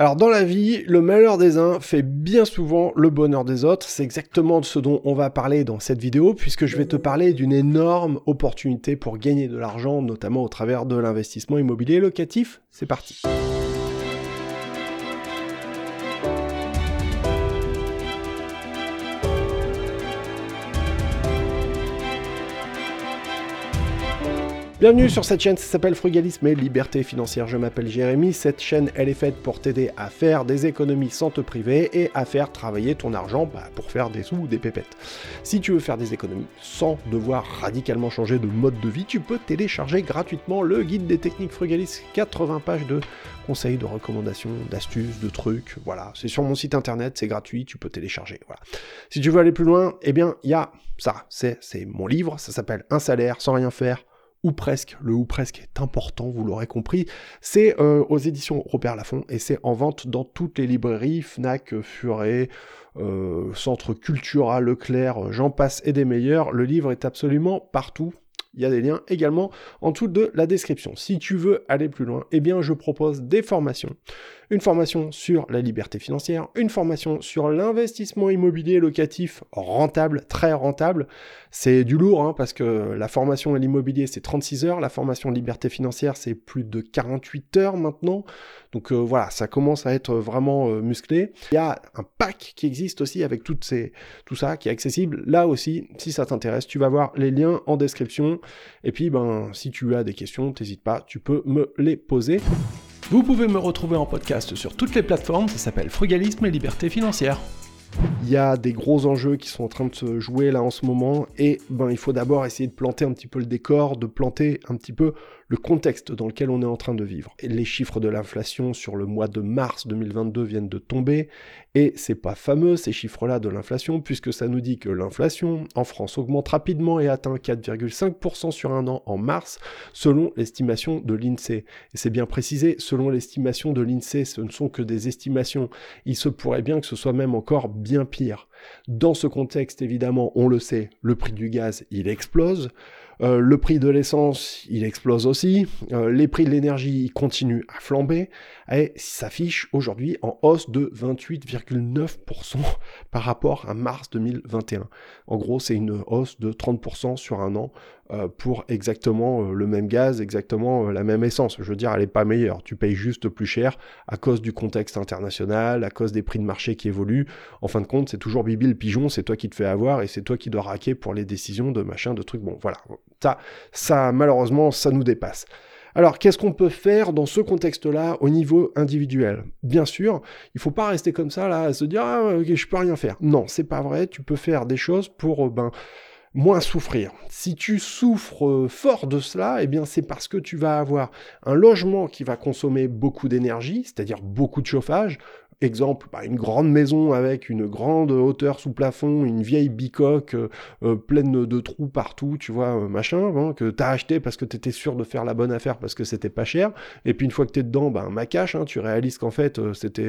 Alors dans la vie, le malheur des uns fait bien souvent le bonheur des autres. C'est exactement de ce dont on va parler dans cette vidéo, puisque je vais te parler d'une énorme opportunité pour gagner de l'argent, notamment au travers de l'investissement immobilier locatif. C'est parti. Bienvenue sur cette chaîne, ça s'appelle Frugalisme et Liberté Financière. Je m'appelle Jérémy. Cette chaîne, elle est faite pour t'aider à faire des économies sans te priver et à faire travailler ton argent bah, pour faire des sous ou des pépettes. Si tu veux faire des économies sans devoir radicalement changer de mode de vie, tu peux télécharger gratuitement le guide des techniques frugalistes. 80 pages de conseils, de recommandations, d'astuces, de trucs. Voilà, c'est sur mon site internet, c'est gratuit, tu peux télécharger. Voilà. Si tu veux aller plus loin, eh bien, il y a ça. C'est mon livre, ça s'appelle Un salaire sans rien faire ou presque, le ou presque est important, vous l'aurez compris, c'est euh, aux éditions Robert Laffont et c'est en vente dans toutes les librairies, Fnac, Furet, euh, Centre Cultura, Leclerc, j'en passe et des meilleurs. Le livre est absolument partout. Il y a des liens également en dessous de la description. Si tu veux aller plus loin, eh bien je propose des formations une formation sur la liberté financière, une formation sur l'investissement immobilier locatif rentable, très rentable. C'est du lourd hein, parce que la formation à l'immobilier c'est 36 heures, la formation liberté financière c'est plus de 48 heures maintenant. Donc euh, voilà, ça commence à être vraiment euh, musclé. Il y a un pack qui existe aussi avec tout ça qui est accessible. Là aussi, si ça t'intéresse, tu vas voir les liens en description. Et puis, ben, si tu as des questions, n'hésite pas, tu peux me les poser. Vous pouvez me retrouver en podcast sur toutes les plateformes, ça s'appelle Frugalisme et Liberté Financière. Il y a des gros enjeux qui sont en train de se jouer là en ce moment et ben il faut d'abord essayer de planter un petit peu le décor, de planter un petit peu le contexte dans lequel on est en train de vivre. Les chiffres de l'inflation sur le mois de mars 2022 viennent de tomber et c'est pas fameux ces chiffres-là de l'inflation puisque ça nous dit que l'inflation en France augmente rapidement et atteint 4,5% sur un an en mars selon l'estimation de l'INSEE. Et c'est bien précisé, selon l'estimation de l'INSEE, ce ne sont que des estimations. Il se pourrait bien que ce soit même encore bien pire. Dans ce contexte, évidemment, on le sait, le prix du gaz, il explose. Euh, le prix de l'essence, il explose aussi. Euh, les prix de l'énergie continuent à flamber et s'affichent aujourd'hui en hausse de 28,9% par rapport à mars 2021. En gros, c'est une hausse de 30% sur un an pour exactement le même gaz, exactement la même essence. Je veux dire, elle n'est pas meilleure. Tu payes juste plus cher à cause du contexte international, à cause des prix de marché qui évoluent. En fin de compte, c'est toujours Bibi le pigeon, c'est toi qui te fais avoir et c'est toi qui dois raquer pour les décisions de machin, de trucs. Bon, voilà. Ça, ça malheureusement, ça nous dépasse. Alors, qu'est-ce qu'on peut faire dans ce contexte-là au niveau individuel? Bien sûr, il ne faut pas rester comme ça là, à se dire ah, ok, je peux rien faire. Non, c'est pas vrai. Tu peux faire des choses pour euh, ben moins souffrir. Si tu souffres euh, fort de cela, eh bien c'est parce que tu vas avoir un logement qui va consommer beaucoup d'énergie, c'est-à-dire beaucoup de chauffage, Exemple, bah, une grande maison avec une grande hauteur sous plafond, une vieille bicoque euh, euh, pleine de trous partout, tu vois, euh, machin, hein, que t'as acheté parce que t'étais sûr de faire la bonne affaire parce que c'était pas cher. Et puis une fois que t'es dedans, bah, ma cache, hein, tu réalises qu'en fait c'était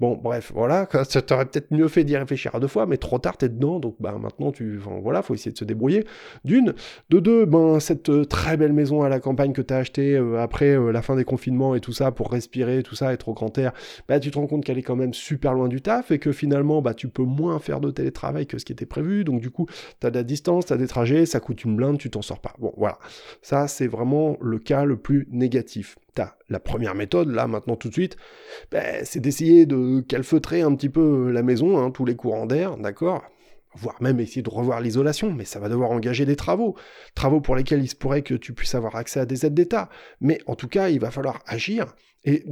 bon, bref, voilà, ça t'aurait peut-être mieux fait d'y réfléchir à deux fois, mais trop tard t'es dedans, donc bah maintenant tu, voilà, faut essayer de se débrouiller. D'une, de deux, ben cette très belle maison à la campagne que t'as acheté après la fin des confinements et tout ça pour respirer, tout ça, être au grand air, bah tu te rends compte qu'elle est quand même super loin du taf et que finalement, bah, tu peux moins faire de télétravail que ce qui était prévu. Donc, du coup, tu as de la distance, tu as des trajets, ça coûte une blinde, tu t'en sors pas. Bon, voilà. Ça, c'est vraiment le cas le plus négatif. T'as la première méthode, là, maintenant, tout de suite, bah, c'est d'essayer de calfeutrer un petit peu la maison, hein, tous les courants d'air, d'accord? Voire même essayer de revoir l'isolation, mais ça va devoir engager des travaux, travaux pour lesquels il se pourrait que tu puisses avoir accès à des aides d'État. Mais en tout cas, il va falloir agir. Et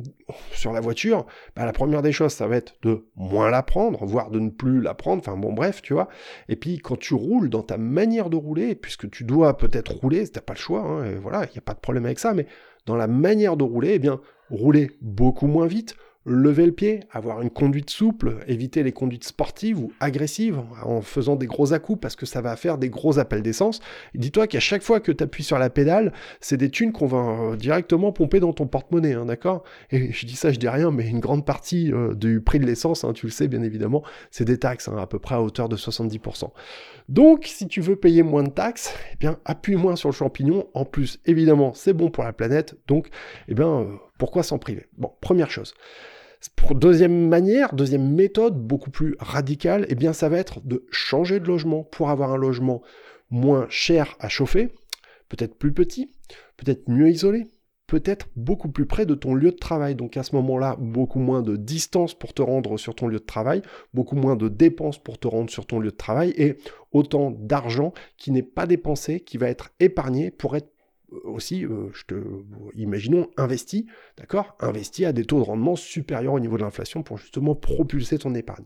sur la voiture, bah, la première des choses, ça va être de moins la prendre, voire de ne plus la prendre, enfin bon bref, tu vois. Et puis quand tu roules dans ta manière de rouler, puisque tu dois peut-être rouler, t'as pas le choix, hein, voilà, il n'y a pas de problème avec ça, mais dans la manière de rouler, eh bien, rouler beaucoup moins vite, lever le pied, avoir une conduite souple, éviter les conduites sportives ou agressives en faisant des gros à-coups parce que ça va faire des gros appels d'essence. Dis-toi qu'à chaque fois que tu appuies sur la pédale, c'est des thunes qu'on va euh, directement pomper dans ton porte-monnaie, hein, d'accord? Et je dis ça, je dis rien, mais une grande partie euh, du prix de l'essence, hein, tu le sais bien évidemment, c'est des taxes, hein, à peu près à hauteur de 70%. Donc, si tu veux payer moins de taxes, eh appuie moins sur le champignon. En plus, évidemment, c'est bon pour la planète, donc, eh bien, euh, pourquoi s'en priver? Bon, première chose. Deuxième manière, deuxième méthode, beaucoup plus radicale, eh bien ça va être de changer de logement pour avoir un logement moins cher à chauffer, peut-être plus petit, peut-être mieux isolé, peut-être beaucoup plus près de ton lieu de travail. Donc à ce moment-là, beaucoup moins de distance pour te rendre sur ton lieu de travail, beaucoup moins de dépenses pour te rendre sur ton lieu de travail et autant d'argent qui n'est pas dépensé, qui va être épargné pour être aussi, euh, imaginons, investi, d'accord Investi à des taux de rendement supérieurs au niveau de l'inflation pour justement propulser ton épargne.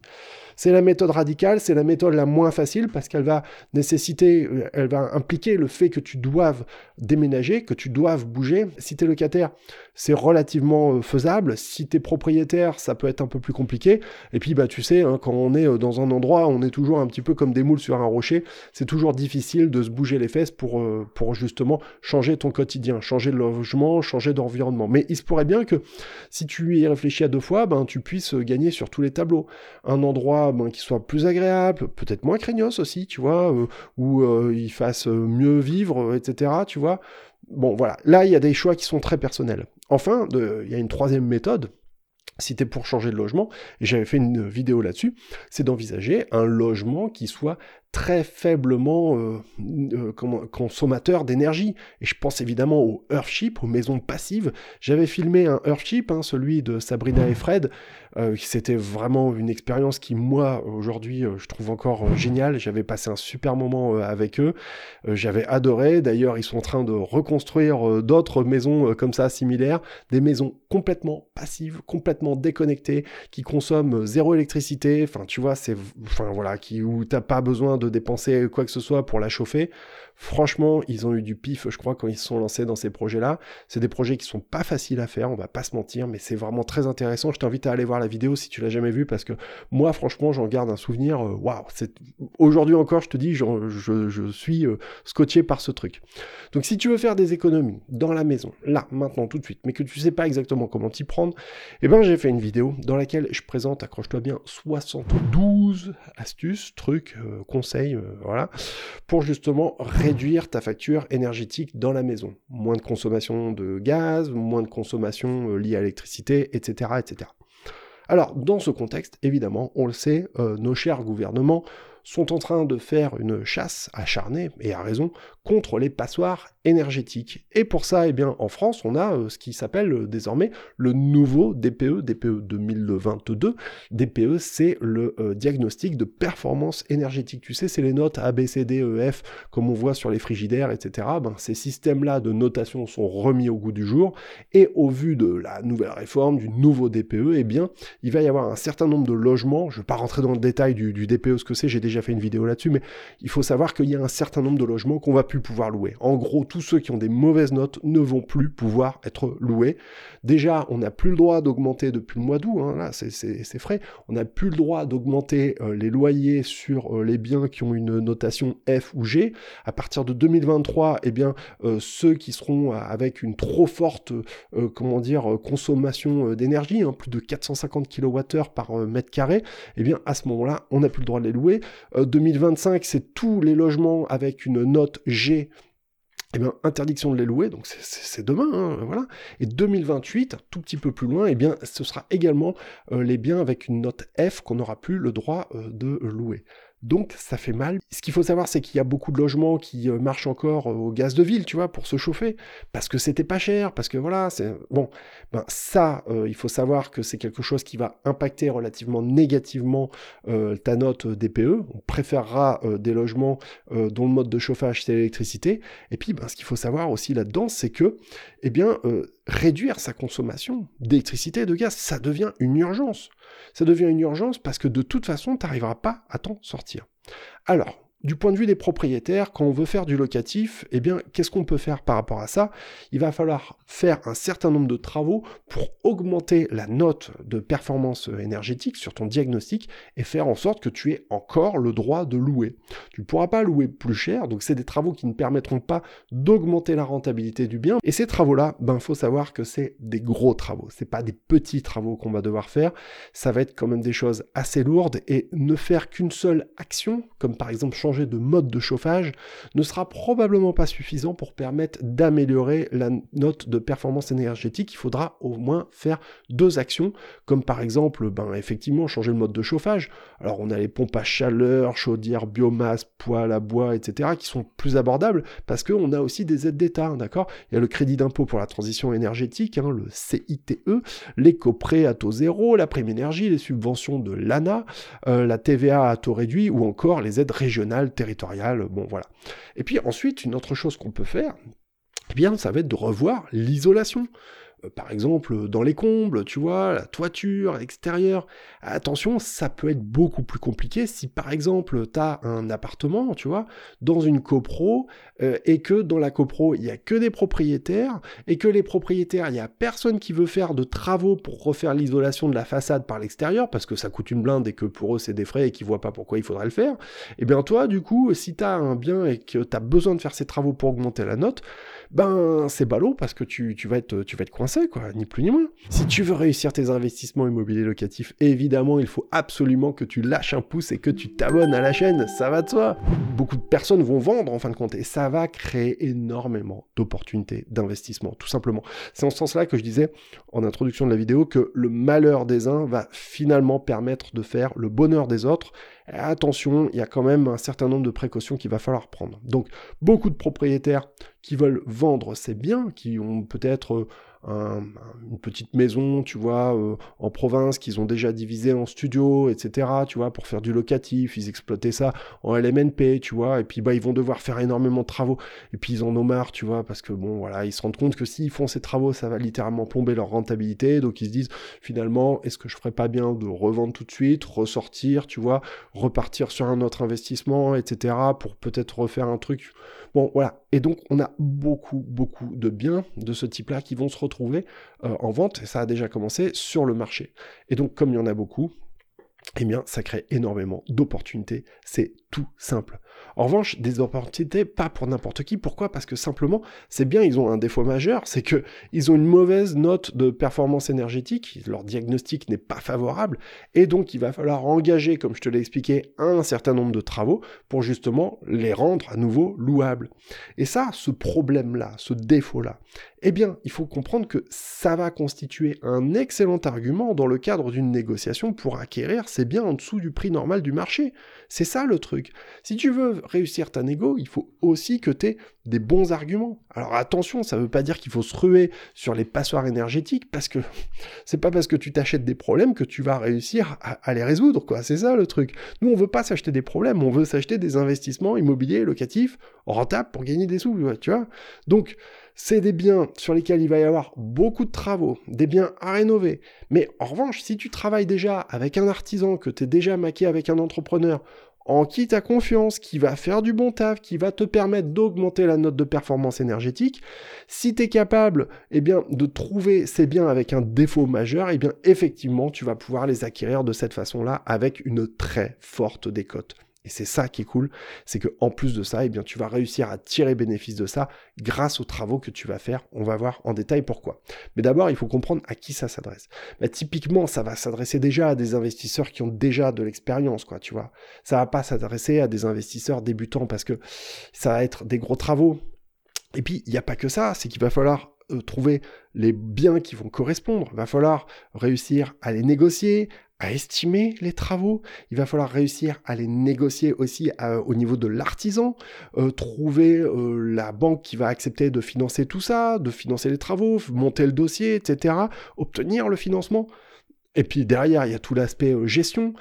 C'est la méthode radicale, c'est la méthode la moins facile parce qu'elle va nécessiter, euh, elle va impliquer le fait que tu doives déménager, que tu doives bouger. Si tu es locataire, c'est relativement euh, faisable. Si tu es propriétaire, ça peut être un peu plus compliqué. Et puis, bah, tu sais, hein, quand on est dans un endroit, on est toujours un petit peu comme des moules sur un rocher. C'est toujours difficile de se bouger les fesses pour, pour justement changer ton quotidien, changer de logement, changer d'environnement. Mais il se pourrait bien que si tu y réfléchis à deux fois, ben, tu puisses gagner sur tous les tableaux. Un endroit ben, qui soit plus agréable, peut-être moins craignos aussi, tu vois, euh, où euh, il fasse mieux vivre, etc., tu vois. Bon, voilà. Là, il y a des choix qui sont très personnels. Enfin, il y a une troisième méthode si tu es pour changer de logement, et j'avais fait une vidéo là-dessus, c'est d'envisager un logement qui soit très faiblement euh, euh, consommateur d'énergie. Et je pense évidemment au Earthship, aux maisons passives. J'avais filmé un Earthship, hein, celui de Sabrina et Fred. Euh, c'était vraiment une expérience qui, moi, aujourd'hui, je trouve encore géniale. J'avais passé un super moment avec eux. J'avais adoré. D'ailleurs, ils sont en train de reconstruire d'autres maisons comme ça, similaires. Des maisons complètement passives, complètement déconnectées, qui consomment zéro électricité. Enfin, tu vois, c'est, enfin voilà, qui, où t'as pas besoin de dépenser quoi que ce soit pour la chauffer. Franchement, ils ont eu du pif, je crois, quand ils se sont lancés dans ces projets-là. C'est des projets qui sont pas faciles à faire, on va pas se mentir, mais c'est vraiment très intéressant. Je t'invite à aller voir la vidéo si tu l'as jamais vue, parce que moi, franchement, j'en garde un souvenir. Euh, c'est aujourd'hui encore, je te dis, je, suis euh, scotché par ce truc. Donc, si tu veux faire des économies dans la maison, là, maintenant, tout de suite, mais que tu sais pas exactement comment t'y prendre, eh ben, j'ai fait une vidéo dans laquelle je présente, accroche-toi bien, 72 astuces, trucs, euh, conseils, voilà, pour justement réduire ta facture énergétique dans la maison. Moins de consommation de gaz, moins de consommation euh, liée à l'électricité, etc.. Alors, dans ce contexte, évidemment, on le sait, euh, nos chers gouvernements sont en train de faire une chasse acharnée, et à raison, contre les passoires énergétiques. Et pour ça, eh bien, en France, on a euh, ce qui s'appelle euh, désormais le nouveau DPE, DPE 2022. DPE, c'est le euh, diagnostic de performance énergétique. Tu sais, c'est les notes A, B, C, D, E, F, comme on voit sur les frigidaires, etc. Ben, ces systèmes-là de notation sont remis au goût du jour. Et au vu de la nouvelle réforme, du nouveau DPE, eh bien, il va y avoir un certain nombre de logements. Je ne vais pas rentrer dans le détail du, du DPE, ce que c'est, j'ai déjà fait une vidéo là-dessus, mais il faut savoir qu'il y a un certain nombre de logements qu'on va plus pouvoir louer. En gros, tous ceux qui ont des mauvaises notes ne vont plus pouvoir être loués. Déjà, on n'a plus le droit d'augmenter depuis le mois d'août, hein, là c'est frais, on n'a plus le droit d'augmenter euh, les loyers sur euh, les biens qui ont une notation F ou G. À partir de 2023, eh bien, euh, ceux qui seront avec une trop forte, comment dire, consommation d'énergie, hein, plus de 450 kWh par mètre carré, eh bien, à ce moment-là, on n'a plus le droit de les louer. 2025, c'est tous les logements avec une note G eh bien, interdiction de les louer, donc c'est demain, hein, voilà. Et 2028, tout petit peu plus loin, eh bien, ce sera également euh, les biens avec une note F qu'on n'aura plus le droit euh, de louer. Donc ça fait mal. Ce qu'il faut savoir, c'est qu'il y a beaucoup de logements qui euh, marchent encore euh, au gaz de ville, tu vois, pour se chauffer, parce que c'était pas cher, parce que voilà, c'est bon. Ben ça, euh, il faut savoir que c'est quelque chose qui va impacter relativement négativement ta note DPE. On préférera des logements dont le mode de chauffage c'est l'électricité. Et puis, ben, ce qu'il faut savoir aussi là-dedans, c'est que, eh bien, réduire sa consommation d'électricité et de gaz, ça devient une urgence. Ça devient une urgence parce que de toute façon, tu n'arriveras pas à t'en sortir. Alors, du point de vue des propriétaires, quand on veut faire du locatif, eh bien, qu'est-ce qu'on peut faire par rapport à ça? Il va falloir faire un certain nombre de travaux pour augmenter la note de performance énergétique sur ton diagnostic et faire en sorte que tu aies encore le droit de louer. Tu ne pourras pas louer plus cher, donc c'est des travaux qui ne permettront pas d'augmenter la rentabilité du bien. Et ces travaux-là, ben, faut savoir que c'est des gros travaux. C'est pas des petits travaux qu'on va devoir faire. Ça va être quand même des choses assez lourdes et ne faire qu'une seule action, comme par exemple changer de mode de chauffage ne sera probablement pas suffisant pour permettre d'améliorer la note de performance énergétique. Il faudra au moins faire deux actions, comme par exemple, ben, effectivement, changer le mode de chauffage. Alors on a les pompes à chaleur, chaudières, biomasse, poêles à bois, etc., qui sont plus abordables parce qu'on a aussi des aides d'État, d'accord? Il y a le crédit d'impôt pour la transition énergétique, hein, le CITE, l'éco-prêt à taux zéro, la prime énergie, les subventions de l'ANA, euh, la TVA à taux réduit ou encore les aides régionales, territoriales, bon voilà. Et puis ensuite, une autre chose qu'on peut faire, eh bien, ça va être de revoir l'isolation. Euh, par exemple dans les combles, tu vois, la toiture, l'extérieur. Attention, ça peut être beaucoup plus compliqué si par exemple tu as un appartement, tu vois, dans une copro euh, et que dans la copro, il y a que des propriétaires et que les propriétaires, il y a personne qui veut faire de travaux pour refaire l'isolation de la façade par l'extérieur parce que ça coûte une blinde et que pour eux c'est des frais et qu'ils voient pas pourquoi il faudrait le faire. Eh bien toi, du coup, si tu as un bien et que tu as besoin de faire ces travaux pour augmenter la note, ben c'est ballot parce que tu, tu, vas être, tu vas être coincé, quoi, ni plus ni moins. Si tu veux réussir tes investissements immobiliers locatifs, évidemment, il faut absolument que tu lâches un pouce et que tu t'abonnes à la chaîne, ça va de soi. Beaucoup de personnes vont vendre en fin de compte et ça va créer énormément d'opportunités d'investissement, tout simplement. C'est en ce sens-là que je disais en introduction de la vidéo que le malheur des uns va finalement permettre de faire le bonheur des autres attention, il y a quand même un certain nombre de précautions qu'il va falloir prendre. Donc, beaucoup de propriétaires qui veulent vendre ces biens, qui ont peut-être une petite maison, tu vois, euh, en province, qu'ils ont déjà divisé en studio, etc., tu vois, pour faire du locatif, ils exploitaient ça en LMNP, tu vois, et puis bah ils vont devoir faire énormément de travaux, et puis ils en ont marre, tu vois, parce que bon, voilà, ils se rendent compte que s'ils font ces travaux, ça va littéralement plomber leur rentabilité, donc ils se disent, finalement, est-ce que je ferais pas bien de revendre tout de suite, ressortir, tu vois, repartir sur un autre investissement, etc., pour peut-être refaire un truc. Bon, voilà. Et donc, on a beaucoup, beaucoup de biens de ce type-là qui vont se retrouver euh, en vente, et ça a déjà commencé, sur le marché. Et donc, comme il y en a beaucoup, eh bien, ça crée énormément d'opportunités. C'est tout simple. En revanche, des opportunités pas pour n'importe qui. Pourquoi? Parce que simplement, c'est bien, ils ont un défaut majeur, c'est que ils ont une mauvaise note de performance énergétique. Leur diagnostic n'est pas favorable, et donc il va falloir engager, comme je te l'ai expliqué, un certain nombre de travaux pour justement les rendre à nouveau louables. Et ça, ce problème-là, ce défaut-là, eh bien, il faut comprendre que ça va constituer un excellent argument dans le cadre d'une négociation pour acquérir ces biens en dessous du prix normal du marché. C'est ça le truc. Si tu veux réussir ta négo, il faut aussi que tu aies des bons arguments. Alors attention, ça ne veut pas dire qu'il faut se ruer sur les passoires énergétiques parce que c'est pas parce que tu t'achètes des problèmes que tu vas réussir à, les résoudre, quoi. C'est ça le truc. Nous, on veut pas s'acheter des problèmes, on veut s'acheter des investissements immobiliers locatifs rentables pour gagner des sous, tu vois. Donc, c'est des biens sur lesquels il va y avoir beaucoup de travaux, des biens à rénover. Mais en revanche, si tu travailles déjà avec un artisan, que tu es déjà maqué avec un entrepreneur, en qui tu as confiance, qui va faire du bon taf, qui va te permettre d'augmenter la note de performance énergétique, si tu es capable eh de trouver ces biens avec un défaut majeur, eh effectivement, tu vas pouvoir les acquérir de cette façon-là avec une très forte décote. Et c'est ça qui est cool, c'est que en plus de ça, eh bien, tu vas réussir à tirer bénéfice de ça grâce aux travaux que tu vas faire. On va voir en détail pourquoi. Mais d'abord, il faut comprendre à qui ça s'adresse. Bah, typiquement, ça va s'adresser déjà à des investisseurs qui ont déjà de l'expérience, quoi, tu vois. Ça va pas s'adresser à des investisseurs débutants parce que ça va être des gros travaux. Et puis, il n'y a pas que ça, c'est qu'il va falloir euh, trouver les biens qui vont correspondre. Il va falloir réussir à les négocier, à estimer les travaux, il va falloir réussir à les négocier aussi euh, au niveau de l'artisan, euh, trouver la banque qui va accepter de financer tout ça, de financer les travaux, monter le dossier, etc., obtenir le financement. Et puis derrière, il y a tout l'aspect gestion,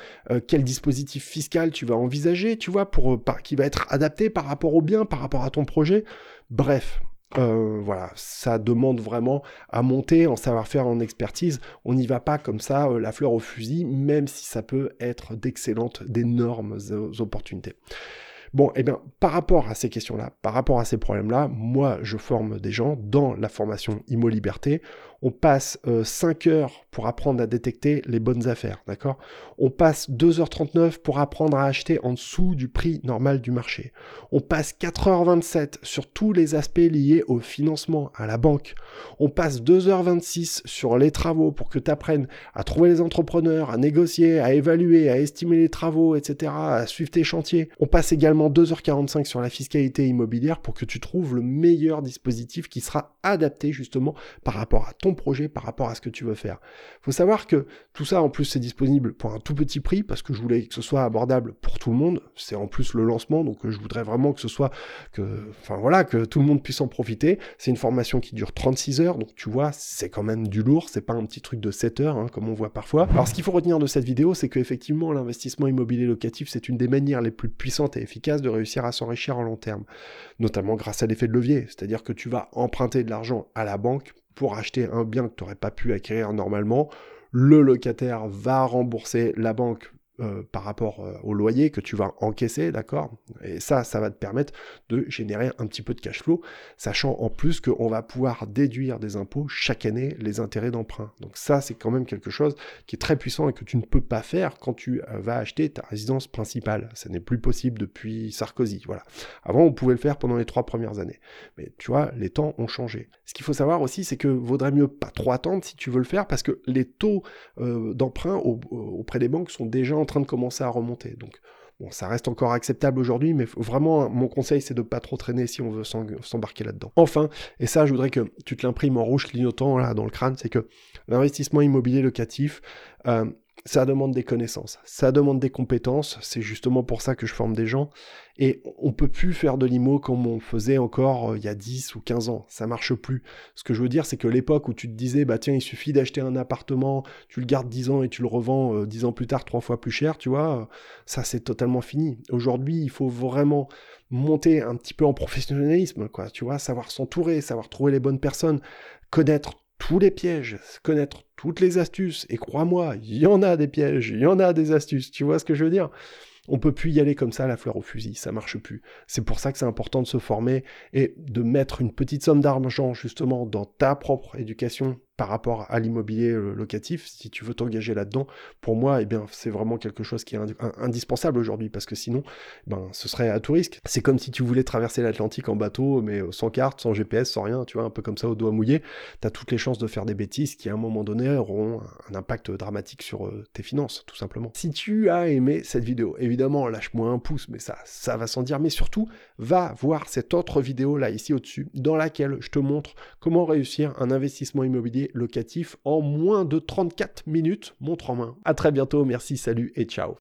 quel dispositif fiscal tu vas envisager, tu vois, pour, qui va être adapté par rapport au bien, par rapport à ton projet. Bref, euh, voilà, ça demande vraiment à monter en savoir-faire, en expertise. On n'y va pas comme ça, euh, la fleur au fusil, même si ça peut être d'excellentes, d'énormes euh, opportunités. Bon, eh bien, par rapport à ces questions-là, par rapport à ces problèmes-là, moi, je forme des gens dans la formation Immo Liberté. On passe 5 heures pour apprendre à détecter les bonnes affaires, d'accord? On passe 2h39 pour apprendre à acheter en dessous du prix normal du marché. On passe 4h27 sur tous les aspects liés au financement, à la banque. On passe 2h26 sur les travaux pour que tu apprennes à trouver les entrepreneurs, à négocier, à évaluer, à estimer les travaux, etc., à suivre tes chantiers. On passe également 2h45 sur la fiscalité immobilière pour que tu trouves le meilleur dispositif qui sera adapté justement par rapport à ton projet, par rapport à ce que tu veux faire. Faut savoir que tout ça, en plus, c'est disponible pour un tout petit prix parce que je voulais que ce soit abordable pour tout le monde. C'est en plus le lancement, donc euh, je voudrais vraiment que ce soit que, enfin voilà, que tout le monde puisse en profiter. C'est une formation qui dure 36 heures, donc tu vois, c'est quand même du lourd. C'est pas un petit truc de 7 heures, hein, comme on voit parfois. Alors, ce qu'il faut retenir de cette vidéo, c'est qu'effectivement, l'investissement immobilier locatif, c'est une des manières les plus puissantes et efficaces de réussir à s'enrichir en long terme, notamment grâce à l'effet de levier, c'est-à-dire que tu vas emprunter de l'argent à la banque pour acheter un bien que tu n'aurais pas pu acquérir normalement. Le locataire va rembourser la banque euh, par rapport euh, au loyer que tu vas encaisser, d'accord? Et ça, ça va te permettre de générer un petit peu de cash flow, sachant en plus qu'on va pouvoir déduire des impôts chaque année les intérêts d'emprunt. Donc ça, c'est quand même quelque chose qui est très puissant et que tu ne peux pas faire quand tu euh, vas acheter ta résidence principale. Ça n'est plus possible depuis Sarkozy, voilà. Avant, on pouvait le faire pendant les trois premières années. Mais tu vois, les temps ont changé. Ce qu'il faut savoir aussi, c'est que vaudrait mieux pas trop attendre si tu veux le faire parce que les taux d'emprunt auprès des banques sont déjà en train de commencer à remonter. Donc, bon, ça reste encore acceptable aujourd'hui, mais vraiment, mon conseil, c'est de pas trop traîner si on veut s'embarquer là-dedans. Enfin, et ça, je voudrais que tu te l'imprimes en rouge clignotant là dans le crâne, c'est que l'investissement immobilier locatif, euh, ça demande des connaissances, ça demande des compétences, c'est justement pour ça que je forme des gens, et on peut plus faire de l'IMO comme on faisait encore euh, il y a 10 ou 15 ans, ça marche plus. Ce que je veux dire, c'est que l'époque où tu te disais, bah tiens, il suffit d'acheter un appartement, tu le gardes 10 ans et tu le revends euh, dix 10 ans plus tard trois fois plus cher, tu vois, euh, ça c'est totalement fini. Aujourd'hui, il faut vraiment monter un petit peu en professionnalisme, quoi, tu vois, savoir s'entourer, savoir trouver les bonnes personnes, connaître tous les pièges, connaître toutes les astuces, et crois-moi, il y en a des pièges, il y en a des astuces, tu vois ce que je veux dire? On peut plus y aller comme ça, la fleur au fusil, ça marche plus. C'est pour ça que c'est important de se former et de mettre une petite somme d'argent justement dans ta propre éducation par rapport à l'immobilier euh, locatif, si tu veux t'engager là-dedans, pour moi, eh bien, c'est vraiment quelque chose qui est indispensable aujourd'hui, parce que sinon, ben, ce serait à tout risque. C'est comme si tu voulais traverser l'Atlantique en bateau, mais euh, sans carte, sans GPS, sans rien, tu vois, un peu comme ça au doigt mouillé. Tu as toutes les chances de faire des bêtises qui, à un moment donné, auront un impact dramatique sur euh, tes finances, tout simplement. Si tu as aimé cette vidéo, évidemment, lâche-moi un pouce, mais ça, ça va sans dire, mais surtout, va voir cette autre vidéo là, ici au-dessus, dans laquelle je te montre comment réussir un investissement immobilier locatif en moins de 34 minutes, montre en main. À très bientôt, merci, salut et ciao.